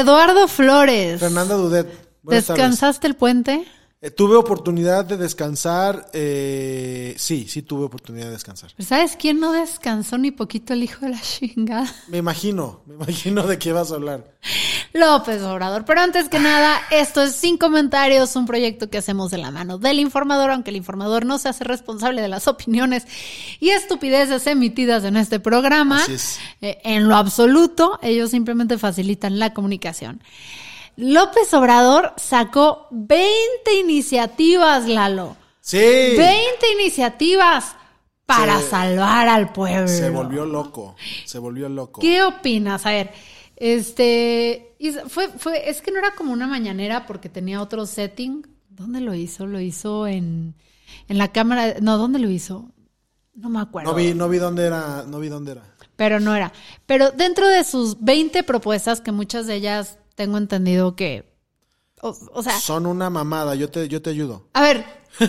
Eduardo Flores. Fernanda Dudet. buenas tardes. ¿Descansaste el puente? Eh, tuve oportunidad de descansar. eh, sí, sí tuve oportunidad de descansar. ¿Sabes quién no descansó ni poquito el hijo de la chingada? Me imagino, me imagino de qué vas a hablar. López Obrador. Pero antes que nada, esto es Sin Comentarios, un proyecto que hacemos de la mano del informador, aunque el informador no se hace responsable de las opiniones y estupideces emitidas en este programa. Así es. Eh, en lo absoluto, ellos simplemente facilitan la comunicación. López Obrador sacó 20 iniciativas, Lalo. Sí. 20 iniciativas para Se- salvar al pueblo. Se volvió loco. Se volvió loco. ¿Qué opinas? A ver, este, hizo- fue, fue, es que no era como una mañanera porque tenía otro setting. ¿Dónde lo hizo? Lo hizo en, en la cámara, no, ¿dónde lo hizo? No me acuerdo. No vi, no vi dónde era, no vi dónde era. Pero no era. Pero dentro de sus 20 propuestas, que muchas de ellas tengo entendido que, o, o sea, Son una mamada, yo te, yo te ayudo. a ver.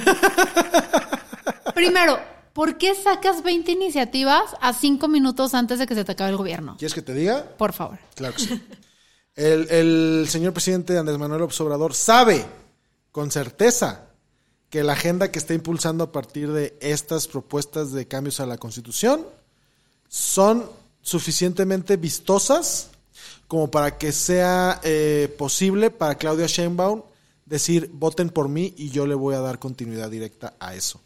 Primero, ¿por qué sacas 20 iniciativas a 5 minutos antes de que se te acabe el gobierno? ¿Quieres que te diga? Por favor. Claro que sí. El, el señor presidente Andrés Manuel Obrador sabe con certeza que la agenda que está impulsando a partir de estas propuestas de cambios a la Constitución son suficientemente vistosas como para que sea eh, posible para Claudia Sheinbaum decir voten por mí y yo le voy a dar continuidad directa a eso.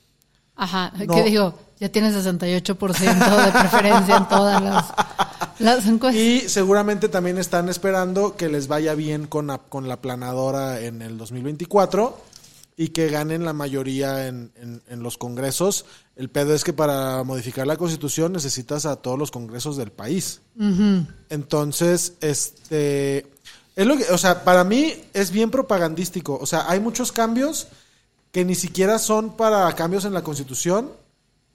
Ajá, No. ¿qué digo? Ya tiene 68% de preferencia en todas las, las encuestas. Y seguramente también están esperando que les vaya bien con la, con la planadora en el 2024 y que ganen la mayoría en, en- en los congresos. El pedo es que para modificar la constitución necesitas a todos los congresos del país. Entonces, este... Es lo que, o sea, para mí es bien propagandístico. O sea, hay muchos cambios que ni siquiera son para cambios en la constitución,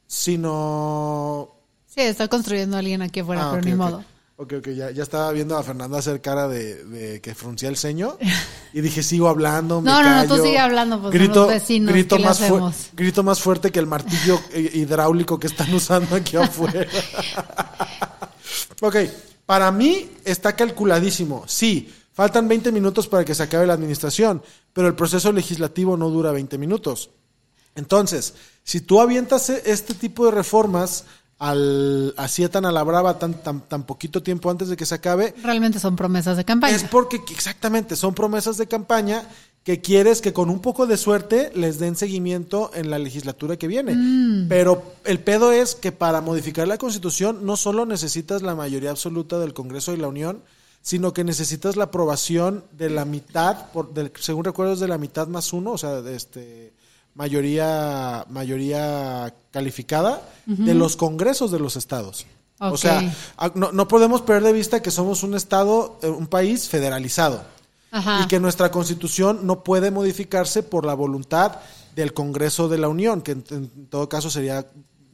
sino Sí, está construyendo a alguien aquí afuera, Ah, pero ni modo. Ok, ok, ya, ya estaba viendo a Fernanda hacer cara de, de que fruncía el ceño y dije, sigo hablando, me No, no, no, tú sigue hablando, pues, grito, los vecinos, grito, ¿qué le más grito más fuerte que el martillo hidráulico que están usando aquí afuera. ok, para mí está calculadísimo. Sí, faltan 20 minutos para que se acabe la administración, pero el proceso legislativo no dura 20 minutos. Entonces, si tú avientas e- este tipo de reformas al, así tan a la brava, tan, tan, tan poquito tiempo antes de que se acabe, Realmente son promesas de campaña. es porque exactamente son promesas de campaña que quieres que con un poco de suerte les den seguimiento en la legislatura que viene. Mm. Pero el pedo es que para modificar la constitución no solo necesitas la mayoría absoluta del Congreso de la Unión, sino que necesitas la aprobación de la mitad, por, del, según recuerdo es de la mitad más uno, o sea, de este mayoría mayoría calificada de los congresos de los estados. O sea, no, no podemos perder de vista que somos un estado, eh, un país federalizado Ajá. y que nuestra constitución no puede modificarse por la voluntad del Congreso de la Unión, que en, en todo caso sería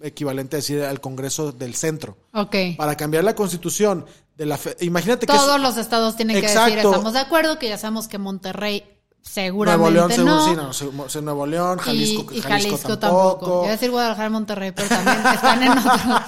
equivalente a decir al Congreso del Centro. Ok. Para cambiar la constitución de la... fe- Imagínate que... Todos los estados tienen que decir, estamos de acuerdo, que ya sabemos que Monterrey Nuevo seguramente León, seguro, no. sí, no, se- Nuevo León, Jalisco, y, y Jalisco, Jalisco, tampoco. a decir Guadalajara Monterrey, pero también están en otro.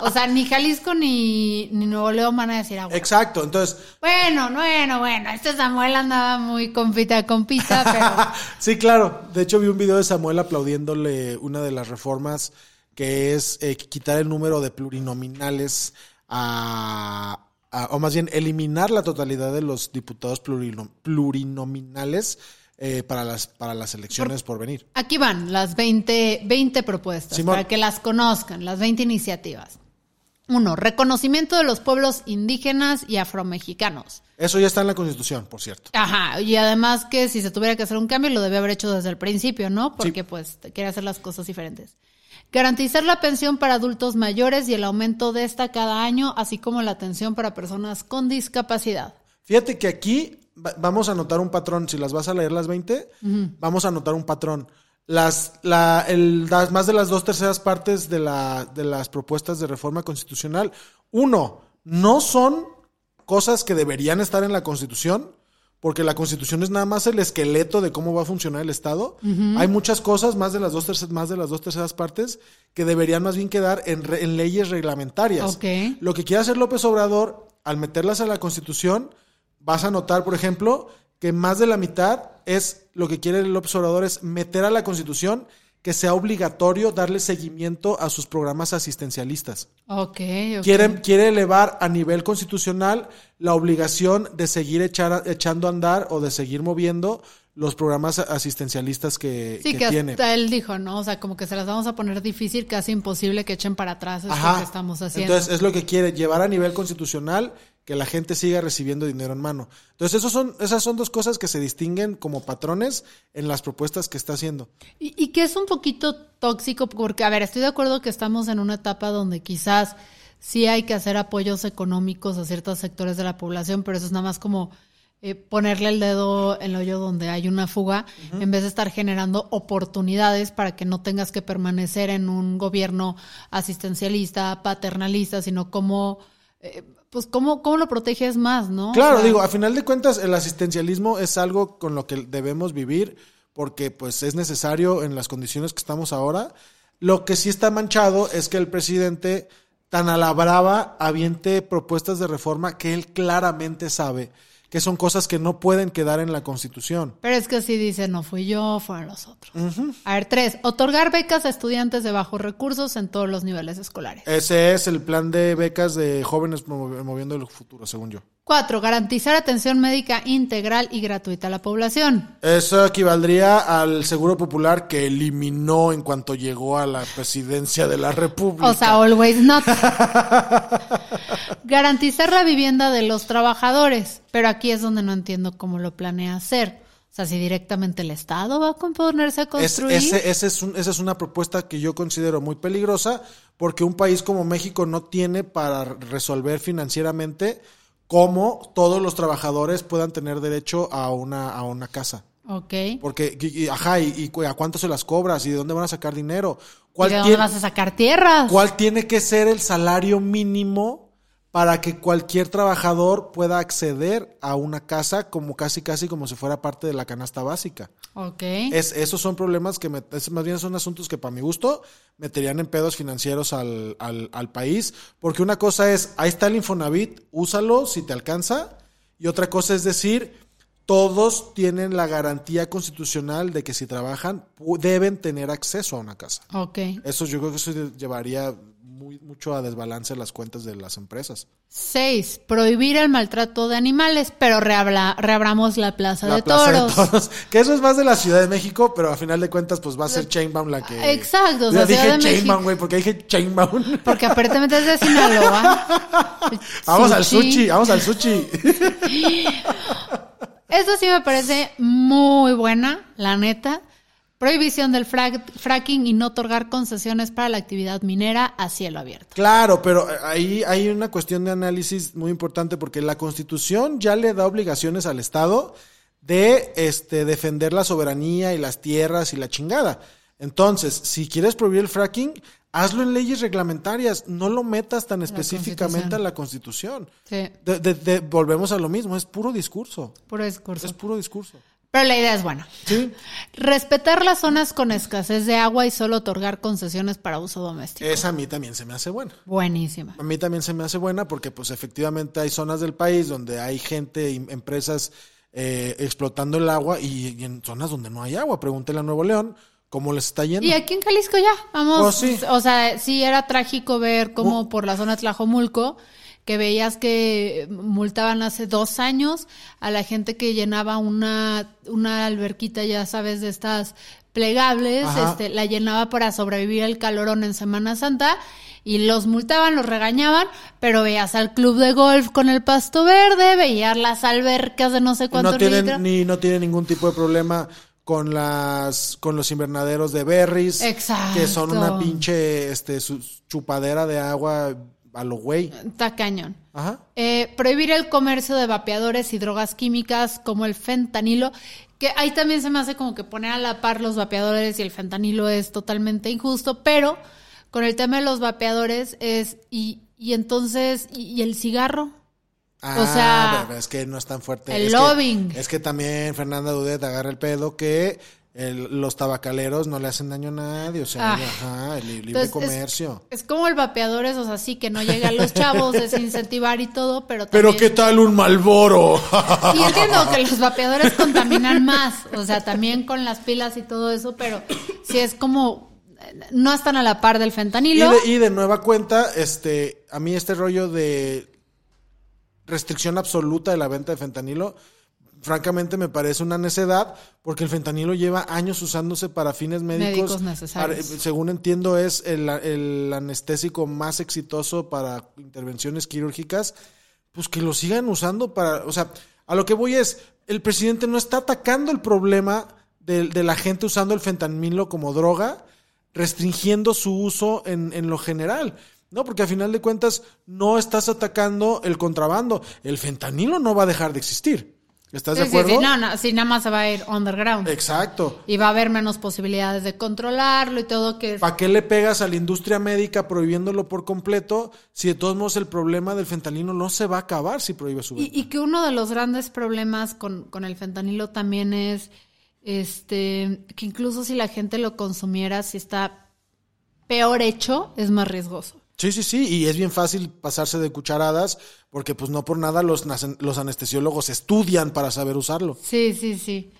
O sea, ni Jalisco ni, ni Nuevo León van a decir agua. Exacto, entonces... Bueno, bueno, bueno. Este Samuel andaba muy compita compita, pero. sí, claro. De hecho, vi un video de Samuel aplaudiéndole una de las reformas que es eh, quitar el número de plurinominales a, a- o más bien eliminar la totalidad de los diputados plurino- plurinominales eh, para las para las elecciones por venir. Aquí van las 20, 20 propuestas Simón. para que las conozcan, las 20 iniciativas. Uno, reconocimiento de los pueblos indígenas y afromexicanos. Eso ya está en la Constitución, por cierto. Ajá, y además que si se tuviera que hacer un cambio lo debe haber hecho desde el principio, ¿no? Porque pues quiere hacer las cosas diferentes. Garantizar la pensión para adultos mayores y el aumento de esta cada año, así como la atención para personas con discapacidad. Fíjate que aquí va- vamos a notar un patrón. Si las vas a leer las 20, vamos a notar un patrón. Las, la, el, las- más de las dos terceras partes de, la, de las propuestas de reforma constitucional, uno, no son cosas que deberían estar en la Constitución, porque la Constitución es nada más el esqueleto de cómo va a funcionar el Estado. Hay muchas cosas, más de las dos terceras, más de las dos terceras partes, que deberían más bien quedar en, re- en leyes reglamentarias. Ok. Lo que quiere hacer López Obrador, al meterlas a la Constitución, vas a notar, por ejemplo, que más de la mitad es lo que quiere López Obrador es meter a la Constitución que sea obligatorio darle seguimiento a sus programas asistencialistas. Ok, ok. Quiere, quiere elevar a nivel constitucional la obligación de seguir echar, echando a andar o de seguir moviendo los programas asistencialistas que, Sí, que que tiene. hasta él dijo, ¿no? O sea, como que se las vamos a poner difícil, casi imposible que echen para atrás esto Ajá. que estamos haciendo. Entonces es lo que quiere, llevar a nivel constitucional que la gente siga recibiendo dinero en mano. Entonces esos son, esas son dos cosas que se distinguen como patrones en las propuestas que está haciendo. Y, y que es un poquito tóxico, porque, a ver, estoy de acuerdo que estamos en una etapa donde quizás sí hay que hacer apoyos económicos a ciertos sectores de la población, pero eso es nada más como eh, ponerle el dedo en el hoyo donde hay una fuga, en vez de estar generando oportunidades para que no tengas que permanecer en un gobierno asistencialista, paternalista, sino como, eh, pues, cómo, cómo lo proteges más, ¿no? O Claro, sea, digo, a final de cuentas el asistencialismo es algo con lo que debemos vivir porque pues es necesario en las condiciones que estamos ahora. Lo que sí está manchado es que el presidente tan a la brava aviente propuestas de reforma que él claramente sabe que son cosas que no pueden quedar en la Constitución. Pero es que si dice, no fui yo, fueron los otros. A ver, tres, otorgar becas a estudiantes de bajos recursos en todos los niveles escolares. Ese es el plan de becas de jóvenes movi- moviendo el futuro, según yo. Cuatro, garantizar atención médica integral y gratuita a la población. Eso equivaldría al Seguro Popular que eliminó en cuanto llegó a la presidencia de la República. O sea, always not. garantizar la vivienda de los trabajadores. Pero aquí es donde no entiendo cómo lo planea hacer. O sea, si directamente el Estado va a ponerse a Es- construir. ese- ese es un- esa es una propuesta que yo considero muy peligrosa porque un país como México no tiene para resolver financieramente cómo todos los trabajadores puedan tener derecho a una, a una casa. Ok. Porque, y- y- ajá, y, a cuánto se las cobras y de dónde van a sacar dinero. ¿Y ¿Cuál, de dónde tiene, vas a sacar tierras? cuál tiene que ser el salario mínimo para que cualquier trabajador pueda acceder a una casa como casi casi como si fuera parte de la canasta básica? Ok. Es, esos son problemas que me- es- más bien son asuntos que para mi gusto meterían en pedos financieros al, al, al país. Porque una cosa es, ahí está el Infonavit, úsalo si te alcanza. Y otra cosa es decir, todos tienen la garantía constitucional de que si trabajan deben tener acceso a una casa. Ok. Eso yo creo que eso llevaría muy, mucho a desbalance las cuentas de las empresas. Seis, prohibir el maltrato de animales, pero reabla- reabramos la plaza, La de, Plaza toros. de Toros. Que eso es más de la Ciudad de México, pero a final de cuentas, pues va a ser Chainbaum la que. Exacto, o Ya sea, dije Chainbaum, güey, porque dije Chainbaum. Porque aparentemente es de Sinaloa. vamos al sushi, vamos al sushi. Eso sí me parece muy buena, la neta. Prohibición del frac- fracking y no otorgar concesiones para la actividad minera a cielo abierto. claro, pero ahí hay una cuestión de análisis muy importante porque la Constitución ya le da obligaciones al Estado de este, defender la soberanía y las tierras y la chingada. Entonces, si quieres prohibir el fracking, hazlo en leyes reglamentarias, no lo metas tan específicamente a la Constitución. Sí, De- de- de- volvemos a lo mismo, es puro discurso. puro discurso. Es puro discurso. Pero la idea es buena. Sí. Respetar las zonas con escasez de agua y solo otorgar concesiones para uso doméstico. Esa a mí también se me hace buena. Buenísima. A mí también se me hace buena porque pues efectivamente hay zonas del país donde hay gente empresas eh, explotando el agua y, y en zonas donde no hay agua. Pregúntele a Nuevo León cómo les está yendo. Y aquí en Jalisco ya, vamos, Pues sí. o sea, sí era trágico ver cómo por la zona de Tlajomulco, que veías que multaban hace dos años a la gente que llenaba una, una alberquita, ya sabes, de estas plegables, Ajá. este, la llenaba para sobrevivir el calorón en Semana Santa. Y los multaban, los regañaban, pero veías al club de golf con el pasto verde, veías las albercas de no sé cuántos no tienen litros. ni no tienen ningún tipo de problema con las con los invernaderos de berries, Exacto. que son una pinche este su- chupadera de agua a lo güey. Está cañón. Ajá. Eh, prohibir el comercio de vapeadores y drogas químicas como el fentanilo, que ahí también se me hace como que poner a la par los vapeadores y el fentanilo es totalmente injusto, pero con el tema de los vapeadores es, y, y entonces, y, y el cigarro? Ah, O sea, pero es que no es tan fuerte. el es que- lobbying. es que también Fernanda Dudet agarra el pedo que el- los tabacaleros no le hacen daño a nadie, o sea, Ah. ajá, el li- libre Entonces, comercio. Es, es como el vapeador, es, o sea, sí que no llega a los chavos, es incentivar y todo, pero Pero qué tal un Malboro. Y entiendo que los vapeadores contaminan más, o sea, también con las pilas y todo eso, pero sí es como no están a la par del y, fentanilo. de, y de nueva cuenta, este, a mí este rollo de restricción absoluta de la venta de fentanilo, francamente me parece una necedad, porque el fentanilo lleva años usándose para fines médicos. Médicos necesarios. Para- según entiendo, es el, el anestésico más exitoso para intervenciones quirúrgicas. Pues que lo sigan usando para. O sea, a lo que voy es, el presidente no está atacando el problema de, de la gente usando el fentanilo como droga, restringiendo su uso en, en lo general. No, porque a final de cuentas no estás atacando el contrabando. El fentanilo no va a dejar de existir. ¿Estás Sí, de acuerdo? sí, no, no, sí, nada más se va a ir underground. Exacto. Y va a haber menos posibilidades de controlarlo y todo que... ¿Para qué le pegas a la industria médica prohibiéndolo por completo si de todos modos el problema del fentanilo no se va a acabar si prohíbe su Y, venta? y que uno de los grandes problemas con, con el fentanilo también es este que incluso si la gente lo consumiera, si está peor hecho, es más riesgoso. Sí, sí, sí, y es bien fácil pasarse de cucharadas porque pues no por nada los, los anestesiólogos estudian para saber usarlo. Sí, sí, sí.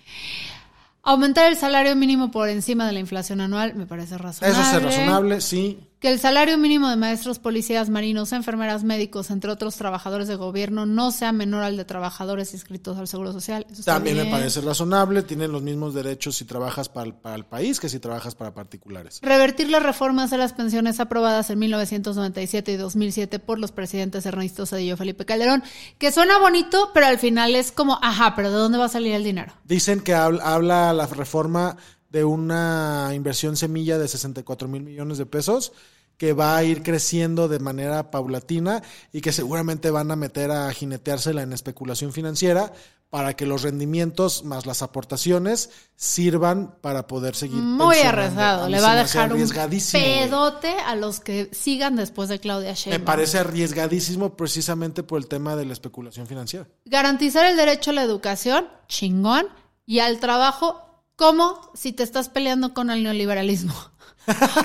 Aumentar el salario mínimo por encima de la inflación anual me parece razonable. Eso es razonable, sí. Que el salario mínimo de maestros, policías, marinos, enfermeras, médicos, entre otros trabajadores de gobierno, no sea menor al de trabajadores inscritos al Seguro Social. Eso También me parece razonable, tienen los mismos derechos si trabajas para el, para el país que si trabajas para particulares. Revertir las reformas de las pensiones aprobadas en 1997 y 2007 por los presidentes Ernesto Zedillo y Felipe Calderón, que suena bonito, pero al final es como, ajá, pero ¿de dónde va a salir el dinero? Dicen que habla, habla la reforma de una inversión semilla de 64 mil millones de pesos que va a ir creciendo de manera paulatina y que seguramente van a meter a jineteársela en especulación financiera para que los rendimientos más las aportaciones sirvan para poder seguir. Muy arriesgado. Le va a me dejar un pedote a los que sigan después de Claudia Me Sheinbaum. parece arriesgadísimo precisamente por el tema de la especulación financiera. Garantizar el derecho a la educación, chingón, y al trabajo, como si te estás peleando con el neoliberalismo.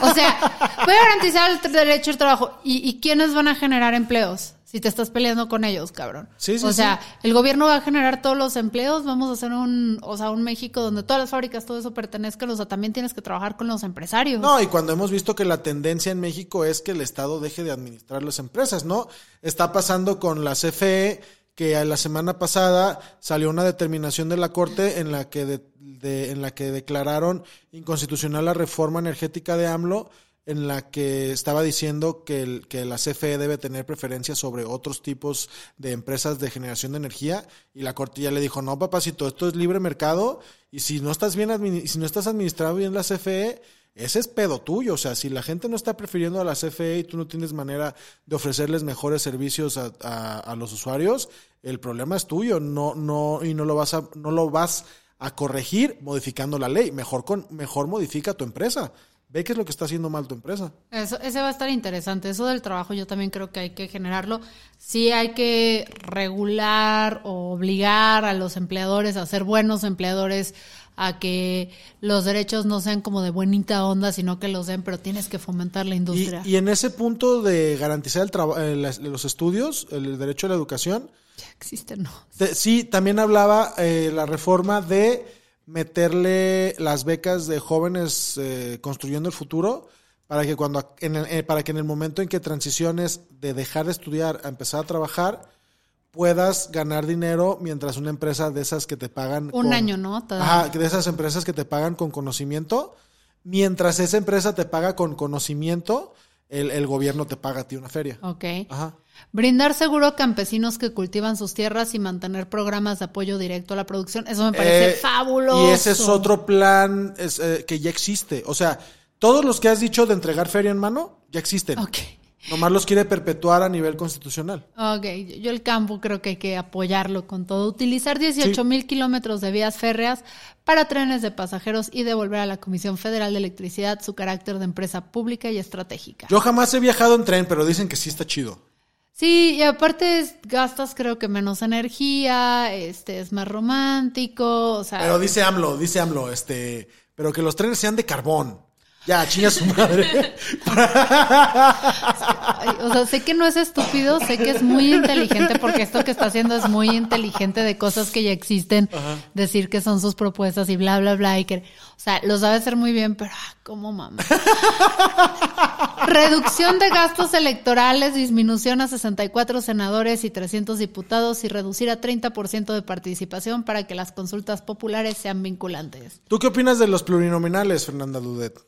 o sea, puede garantizar el derecho al trabajo. ¿Y, ¿Y quiénes van a generar empleos? Si te estás peleando con ellos, cabrón. Sí, sí, o sea, sí. el gobierno va a generar todos los empleos. Vamos a hacer un, o sea, un México donde todas las fábricas, todo eso pertenezcan. O sea, también tienes que trabajar con los empresarios. No, y cuando hemos visto que la tendencia en México es que el Estado deje de administrar las empresas, ¿no? Está pasando con la CFE, que la semana pasada salió una determinación de la Corte en la que, de- en la que declararon inconstitucional la reforma energética de AMLO, en la que estaba diciendo que, que la CFE debe tener preferencia sobre otros tipos de empresas de generación de energía. Y la Corte ya le dijo, no, papacito, esto es libre mercado y si no estás bien si no estás administrado bien la CFE, ese es pedo tuyo. O sea, si la gente no está prefiriendo a la CFE y tú no tienes manera de ofrecerles mejores servicios a, a- a los usuarios, el problema es tuyo. No, no, y no lo vas a, no lo vas a corregir modificando la ley. Mejor con, mejor modifica tu empresa. Ve qué es lo que está haciendo mal tu empresa. Eso, ese va a estar interesante. Eso del trabajo yo también creo que hay que generarlo. Sí hay que regular o obligar a los empleadores a ser buenos empleadores, a que los derechos no sean como de buenita onda, sino que los den, pero tienes que fomentar la industria. y en ese punto de garantizar el eh, los estudios, el derecho a la educación, Ya existe, ¿no? Te- sí, también hablaba eh, la reforma de meterle las becas de jóvenes eh, construyendo el futuro para que cuando en el- eh, para que en el momento en que transiciones de dejar de estudiar a empezar a trabajar puedas ganar dinero mientras una empresa de esas que te pagan Un con- año, ¿no? Ajá, de esas empresas que te pagan con conocimiento, mientras esa empresa te paga con conocimiento, el, el gobierno te paga a ti una feria. Ok. Ajá. Brindar seguro a campesinos que cultivan sus tierras y mantener programas de apoyo directo a la producción. Eso me parece Eh, fabuloso. Y ese es otro plan es, eh, que ya existe. O sea, todos los que has dicho de entregar feria en mano, ya existen. Ok. Nomás los quiere perpetuar a nivel constitucional. Ok, yo el campo creo que hay que apoyarlo con todo. Utilizar 18 mil kilómetros de vías férreas para trenes de pasajeros y devolver a la Comisión Federal de Electricidad su carácter de empresa pública y estratégica. Yo jamás he viajado en tren, pero dicen que sí está chido. Sí, y aparte es- gastas creo que menos energía, este es más romántico, o sea, Pero dice AMLO, dice AMLO, este, pero que los trenes sean de carbón. Ya, chinga su madre. o sea, sé que no es estúpido, sé que es muy inteligente porque esto que está haciendo es muy inteligente de cosas que ya existen, decir que son sus propuestas y bla bla bla y que, sea, lo sabe hacer muy bien, pero ah, cómo mamá. Reducción de gastos electorales, disminución a 64 senadores y 300 diputados y reducir a 30% de participación para que las consultas populares sean vinculantes. ¿Tú qué opinas de los plurinominales, Fernanda Dudet?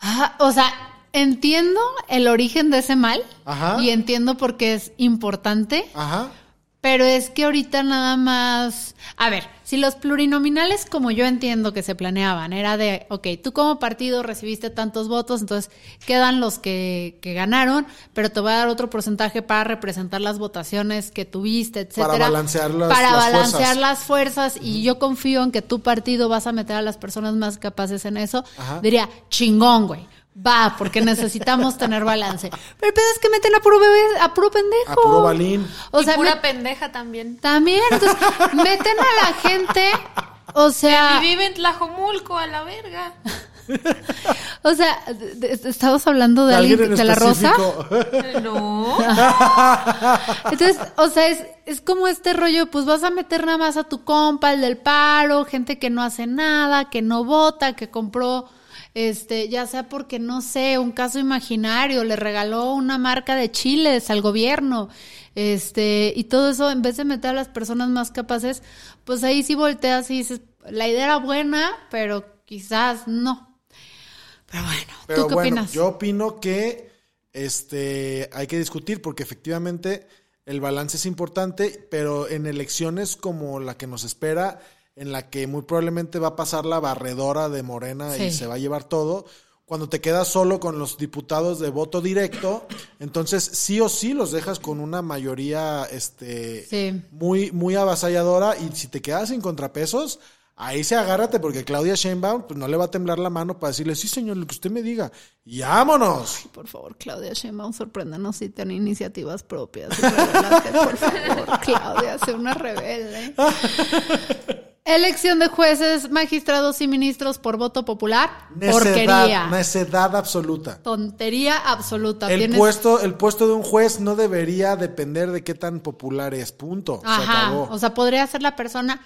Ah, o sea, entiendo el origen de ese mal Ajá. y entiendo por qué es importante, Ajá. Pero es que ahorita nada más, a ver, si los plurinominales como yo entiendo que se planeaban, era de, ok, tú como partido recibiste tantos votos, entonces quedan los que, que ganaron, pero te voy a dar otro porcentaje para representar las votaciones que tuviste, etcétera. balancear las- Para las balancear fuerzas. las fuerzas y yo confío en que tu partido vas a meter a las personas más capaces en eso. Ajá. Diría, chingón, güey. Va, porque necesitamos tener balance. Pero el pedo es que meten a puro bebé, a puro pendejo. A puro balín. O y sea, pura me- pendeja también. también, entonces, meten a la gente, o sea, Y vive en Tlajomulco, a la verga. o sea, estamos hablando de alguien alguien en de la rosa. No. Entonces, o sea, es, es como este rollo, pues vas a meter nada más a tu compa, el del paro, gente que no hace nada, que no vota, que compró, este, ya sea porque, no sé, un caso imaginario, le regaló una marca de chiles al gobierno, este, y todo eso, en vez de meter a las personas más capaces, pues ahí sí volteas y dices, la idea era buena, pero quizás no. Pero bueno, Pero ¿tú qué bueno, opinas? yo opino que este hay que discutir porque efectivamente el balance es importante, pero en elecciones como la que nos espera, en la que muy probablemente va a pasar la barredora de Morena y se va a llevar todo, cuando te quedas solo con los diputados de voto directo, entonces sí o sí los dejas con una mayoría este Sí. muy muy avasalladora y si te quedas sin contrapesos, ahí se agárrate porque Claudia Sheinbaum pues no le va a temblar la mano para decirle, "Sí, señor, lo que usted me diga." Y vámonos. Por favor, Claudia Sheinbaum, sorpréndanos si tiene iniciativas propias. Por favor, Claudia, sé una rebelde. Elección de jueces, magistrados y ministros por voto popular. Porquería. Necedad, necedad absoluta. Tontería absoluta. El Tienes- puesto, el puesto de un juez no debería depender de qué tan popular es. Punto. Se Ajá. acabó. O sea, podría ser la persona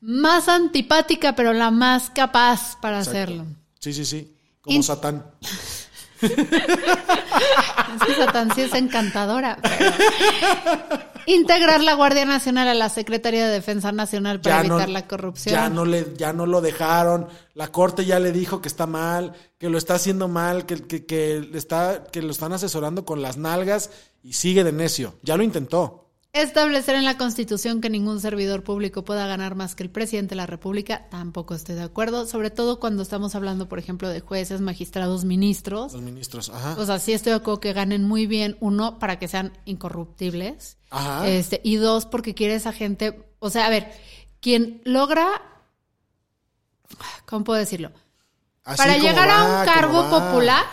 más antipática, pero la más capaz para Exacto. hacerlo. Sí, sí, sí. Como In- Satán. Es que Satán sí es encantadora. pero- Integrar la Guardia Nacional a la Secretaría de Defensa Nacional para evitar la corrupción. Ya no, le, ya no lo dejaron. La corte ya le dijo que está mal, que lo está haciendo mal, que, que, que está, que lo están asesorando con las nalgas y sigue de necio. Ya lo intentó. Establecer en la Constitución que ningún servidor público pueda ganar más que el presidente de la República, tampoco estoy de acuerdo, sobre todo cuando estamos hablando, por ejemplo, de jueces, magistrados, ministros. Los ministros. Ajá. O sea, sí estoy de acuerdo que ganen muy bien, uno, para que sean incorruptibles, Ajá. este, y dos, porque quiere esa gente, o sea, a ver, quien logra, ¿cómo puedo decirlo? Así Para llegar a un cargo va. popular,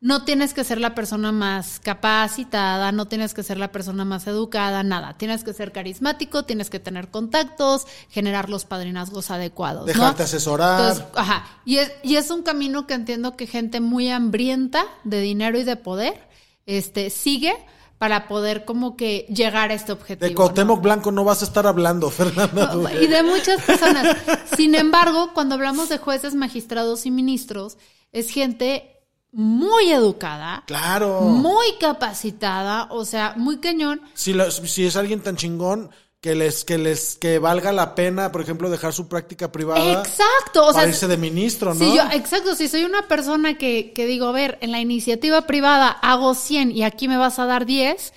no tienes que ser la persona más capacitada, no tienes que ser la persona más educada, nada. Tienes que ser carismático, tienes que tener contactos, generar los padrinazgos adecuados. ¿no? Dejarte asesorar. Entonces, ajá. Y es, y es un camino que entiendo que gente muy hambrienta de dinero y de poder este, sigue para poder como que llegar a este objetivo. de ¿no? Cuauhtémoc Blanco no vas a estar hablando, Fernanda. Y de muchas personas. Sin embargo, cuando hablamos de jueces, magistrados y ministros, es gente muy educada, Claro. muy capacitada, o sea, muy cañón. Si, la- si es alguien tan chingón, que les, que les, que valga la pena, por ejemplo, dejar su práctica privada. Exacto, o sea, para irse de ministro, ¿no? Si yo, exacto, si soy una persona que, que digo, a ver, en la iniciativa privada hago 100 y aquí me vas a dar 10,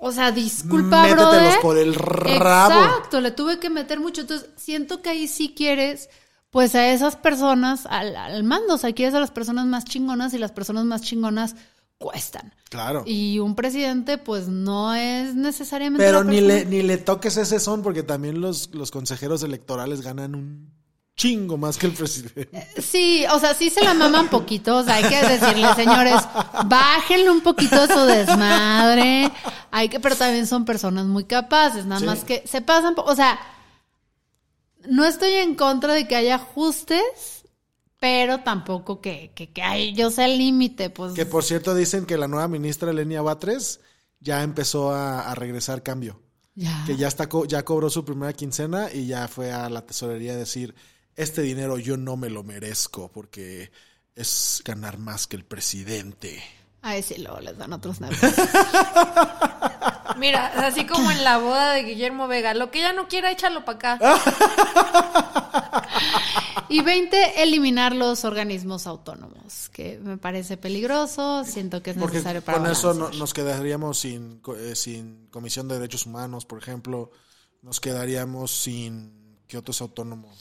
o sea, disculpa, Métetelos brother. por el rabo. Exacto, le tuve que meter mucho. Entonces, siento que ahí sí quieres, pues a esas personas al, al mando, o sea, quieres a las personas más chingonas y las personas más chingonas cuestan. Claro. Y un presidente, pues no es necesariamente. Pero ni le, ni le toques ese son porque también los, los consejeros electorales ganan un chingo más que el presidente. Sí, o sea, sí se la maman poquito, o sea, hay que decirle, señores, bájenle un poquito su desmadre, hay que, pero también son personas muy capaces, nada Sí. más que se pasan, o sea, no estoy en contra de que haya ajustes, pero tampoco que, que, que ay, yo sé el límite, pues. Que por cierto dicen que la nueva ministra Elenia Batres ya empezó a, a regresar cambio. ya. Que ya está ya cobró su primera quincena y ya fue a la tesorería a decir, este dinero yo no me lo merezco porque es ganar más que el presidente. Ay, sí, luego les dan otros negocios. Mira, así como en la boda de Guillermo Vega. Lo que ella no quiera, échalo para acá. Y 20, eliminar los organismos autónomos, que me parece peligroso, siento que es Porque necesario para con eso no- nos quedaríamos sin, co- eh, sin Comisión de Derechos Humanos, por ejemplo. Nos quedaríamos sin... ¿Qué otro es autónomo?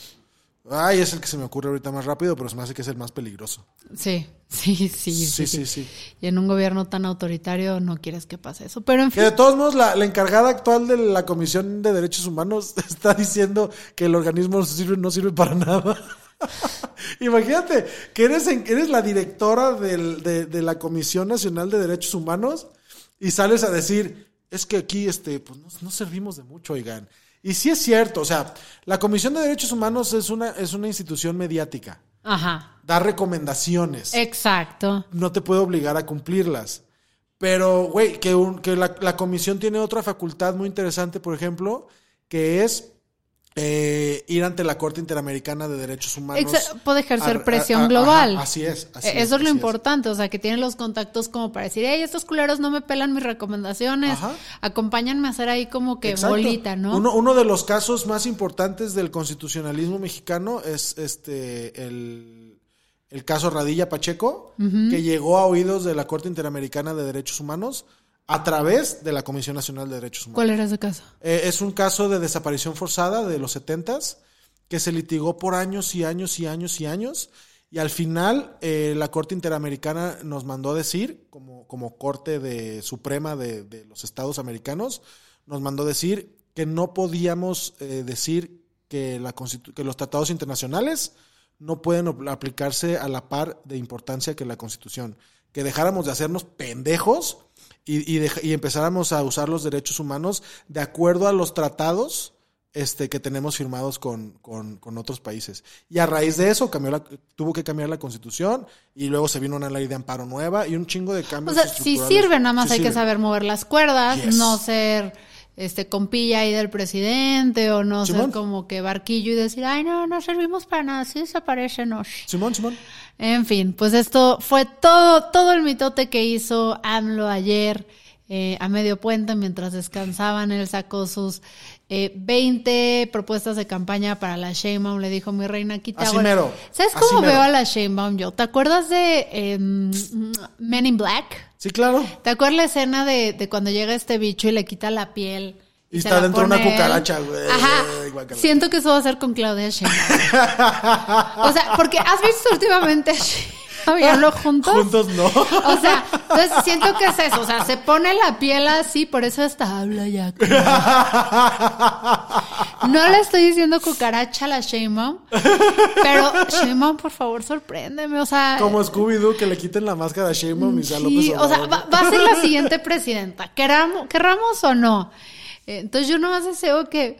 Ay, es el que se me ocurre ahorita más rápido, pero se me hace que es el más peligroso. Sí, sí, sí, sí, Sí, sí. Y en un gobierno tan autoritario no quieres que pase eso. Pero en Que de fin, todos modos, la, la encargada actual de la Comisión de Derechos Humanos está diciendo que el organismo no sirve, no sirve para nada. Imagínate que eres, en- eres la directora del- de, de la Comisión Nacional de Derechos Humanos y sales a decir, es que aquí este, pues, no, no servimos de mucho, oigan. Y sí es cierto, o sea, la Comisión de Derechos Humanos es una, es una institución mediática, ajá, da recomendaciones exacto. no te puede obligar a cumplirlas. Pero, güey, que, un- que la, la comisión tiene otra facultad muy interesante, por ejemplo, que es eh, ir ante la Corte Interamericana de Derechos Humanos. Puede ejercer a- presión a- global. ajá, así es. así Eh, Eso es lo importante, o sea, que tienen los contactos como para decir, hey, estos culeros no me pelan mis recomendaciones, Ajá. acompáñenme a hacer ahí como que Exacto. bolita, ¿no? Uno, uno de los casos más importantes del constitucionalismo mexicano es este el, el caso Radilla Pacheco, que llegó a oídos de la Corte Interamericana de Derechos Humanos a través de la Comisión Nacional de Derechos Humanos. ¿Cuál era ese caso? Eh, es un caso de desaparición forzada de los 70s que se litigó por años y años y años y años. Y al final, eh, la Corte Interamericana nos mandó a decir, como, como Corte de, Suprema de, de los Estados Americanos, nos mandó a decir que no podíamos eh, decir que, la que los tratados internacionales no pueden aplicarse a la par de importancia que la Constitución. Que dejáramos de hacernos pendejos y, y, dej- y empezáramos a usar los derechos humanos de acuerdo a los tratados este, que tenemos firmados con, con, con otros países. Y a raíz de eso cambió la, tuvo que cambiar la constitución y luego se vino una ley de amparo nueva y un chingo de O cambios. sea, sí sirve, nada más Sí hay que sirve. saber mover las cuerdas, Yes. no ser este compilla ahí del presidente o no Simón. ser como que barquillo y decir, ay, no, no servimos para nada, sí desaparecen. Simón, Simón. En fin, pues esto fue todo, todo el mitote que hizo AMLO ayer eh, a medio puente mientras descansaban. Él sacó sus eh, 20 propuestas de campaña para la Sheinbaum. Le dijo, mi reina, quita Así ahora". mero, ¿Sabes así cómo mero. veo a la Sheinbaum yo? ¿Te acuerdas de em, Men in Black? Sí, claro. ¿Te acuerdas la escena de, de cuando llega este bicho y le quita la piel? Y está dentro de una cucaracha, güey. Ajá. Siento que eso va a ser con Claudia Sheinbaum. o sea, porque has visto últimamente a juntos. Juntos no. O sea, entonces siento que es eso. O sea, se pone la piel así, por eso hasta habla ya. No le estoy diciendo cucaracha a la Sheinbaum, pero Sheinbaum, por favor, sorpréndeme. O sea, Como Scooby-Doo, que le quiten la máscara a Sheinbaum y sea López Sí, o sea, va a ser la siguiente presidenta, queramos, querramos o no. Eh, Entonces yo nomás deseo que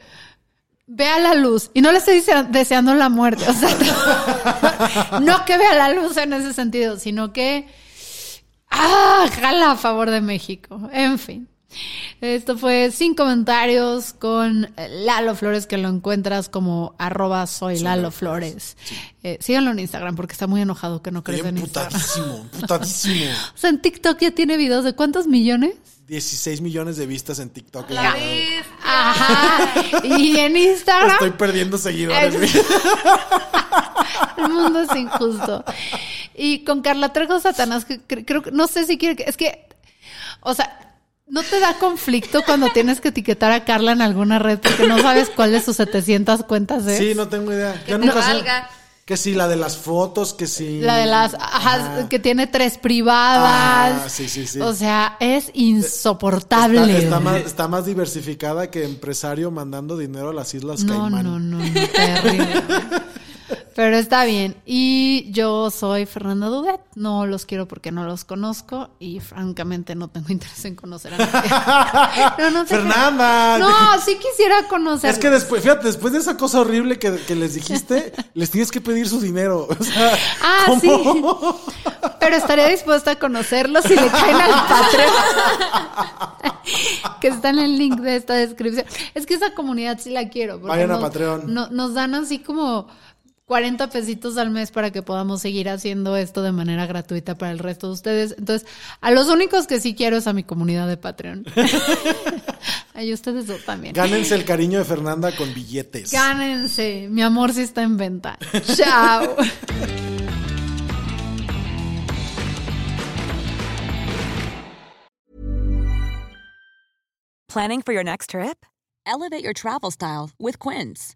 vea la luz. Y no le estoy desea- deseando la muerte, o sea, no que vea la luz en ese sentido, sino que ah, jala a favor de México. En fin. Esto fue sin comentarios con Lalo Flores, que lo encuentras como arroba soy Lalo Flores. Eh, síganlo en Instagram porque está muy enojado que no crece en Instagram. emputadísimo, emputadísimo. O sea, en TikTok ya tiene videos de cuántos millones? 16 millones de vistas en TikTok. La. Ajá. Y en Instagram. Estoy perdiendo seguidores. Es- El mundo es injusto. Y con Carla Trejo Satanás, que cre- creo que, no sé si quiere que, es que, o sea, ¿no te da conflicto cuando tienes que etiquetar a Carla en alguna red porque no sabes cuál de sus 700 cuentas es? Sí, no tengo idea. Que Yo te nunca sé. valga. Que sí, la de las fotos, que sí. La de las, ajá, Ajá. que tiene tres privadas. Ah, sí, sí, sí. O sea, es insoportable. Está, más, está más diversificada que empresario mandando dinero a las Islas No, Caimán. no, no, no, terrible. Pero está bien. Y yo soy Fernanda Dudet. No los quiero porque no los conozco y francamente no tengo interés en conocer a nadie. No, no te Fernanda. No, sí quisiera conocer. Es que después, fíjate, después de esa cosa horrible que, que les dijiste, les tienes que pedir su dinero. O sea, Ah, ¿cómo? sí. Pero estaría dispuesta a conocerlos si le caen al Patreon. que está en el link de esta descripción. Es que esa comunidad sí la quiero. Vayan a nos- Patreon. no- nos dan así como 40 pesitos al mes para que podamos seguir haciendo esto de manera gratuita para el resto de ustedes. Entonces, a los únicos que sí quiero es a mi comunidad de Patreon. Ay, ustedes dos también. Gánense el cariño de Fernanda con billetes. Gánense. Mi amor sí está en venta. Chao. Planning for your next trip? Elevate your travel style with Quince.